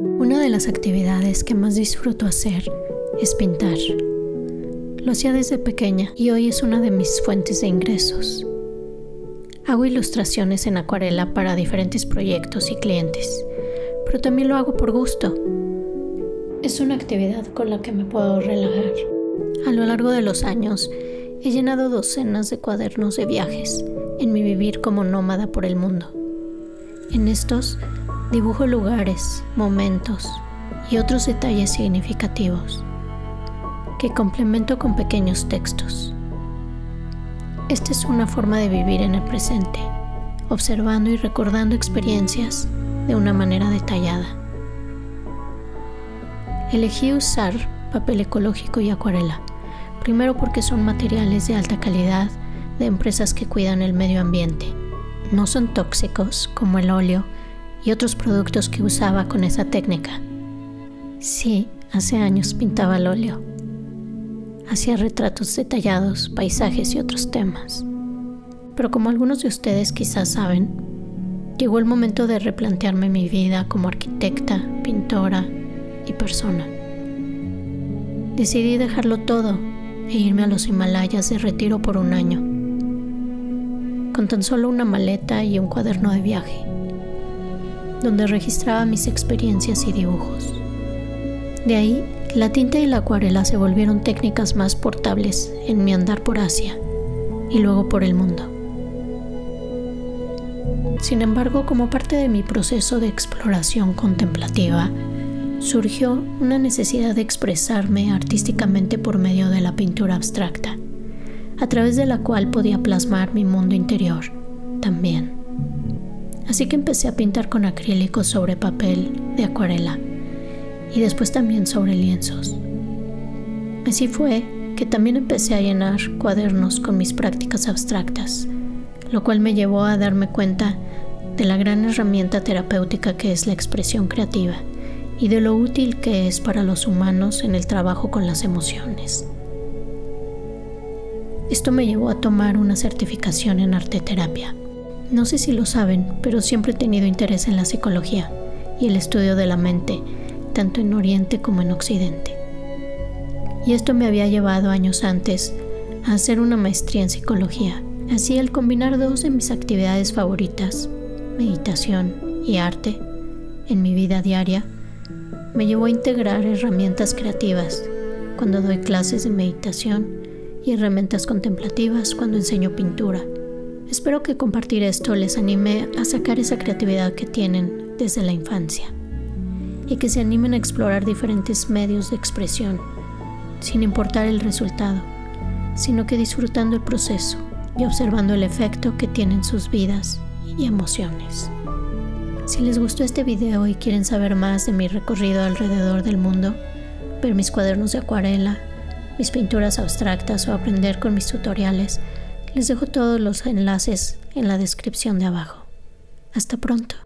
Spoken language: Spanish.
Una de las actividades que más disfruto hacer es pintar. Lo hacía desde pequeña y hoy es una de mis fuentes de ingresos. Hago ilustraciones en acuarela para diferentes proyectos y clientes, pero también lo hago por gusto. Es una actividad con la que me puedo relajar. A lo largo de los años, he llenado docenas de cuadernos de viajes en mi vivir como nómada por el mundo. En estos dibujo lugares, momentos y otros detalles significativos que complemento con pequeños textos. Esta es una forma de vivir en el presente, observando y recordando experiencias de una manera detallada. Elegí usar papel ecológico y acuarela, primero porque son materiales de alta calidad de empresas que cuidan el medio ambiente. No son tóxicos como el óleo y otros productos que usaba con esa técnica. Sí, hace años pintaba el óleo hacía retratos detallados, paisajes y otros temas. Pero como algunos de ustedes quizás saben, llegó el momento de replantearme mi vida como arquitecta, pintora y persona. Decidí dejarlo todo e irme a los Himalayas de retiro por un año, con tan solo una maleta y un cuaderno de viaje, donde registraba mis experiencias y dibujos. De ahí la tinta y la acuarela se volvieron técnicas más portables en mi andar por Asia y luego por el mundo. Sin embargo, como parte de mi proceso de exploración contemplativa, surgió una necesidad de expresarme artísticamente por medio de la pintura abstracta, a través de la cual podía plasmar mi mundo interior también. Así que empecé a pintar con acrílicos sobre papel de acuarela y después también sobre lienzos. Así fue que también empecé a llenar cuadernos con mis prácticas abstractas, lo cual me llevó a darme cuenta de la gran herramienta terapéutica que es la expresión creativa y de lo útil que es para los humanos en el trabajo con las emociones. Esto me llevó a tomar una certificación en arteterapia. No sé si lo saben, pero siempre he tenido interés en la psicología y el estudio de la mente tanto en Oriente como en Occidente. Y esto me había llevado años antes a hacer una maestría en psicología. Así al combinar dos de mis actividades favoritas, meditación y arte, en mi vida diaria, me llevó a integrar herramientas creativas cuando doy clases de meditación y herramientas contemplativas cuando enseño pintura. Espero que compartir esto les anime a sacar esa creatividad que tienen desde la infancia y que se animen a explorar diferentes medios de expresión, sin importar el resultado, sino que disfrutando el proceso y observando el efecto que tienen sus vidas y emociones. Si les gustó este video y quieren saber más de mi recorrido alrededor del mundo, ver mis cuadernos de acuarela, mis pinturas abstractas o aprender con mis tutoriales, les dejo todos los enlaces en la descripción de abajo. Hasta pronto.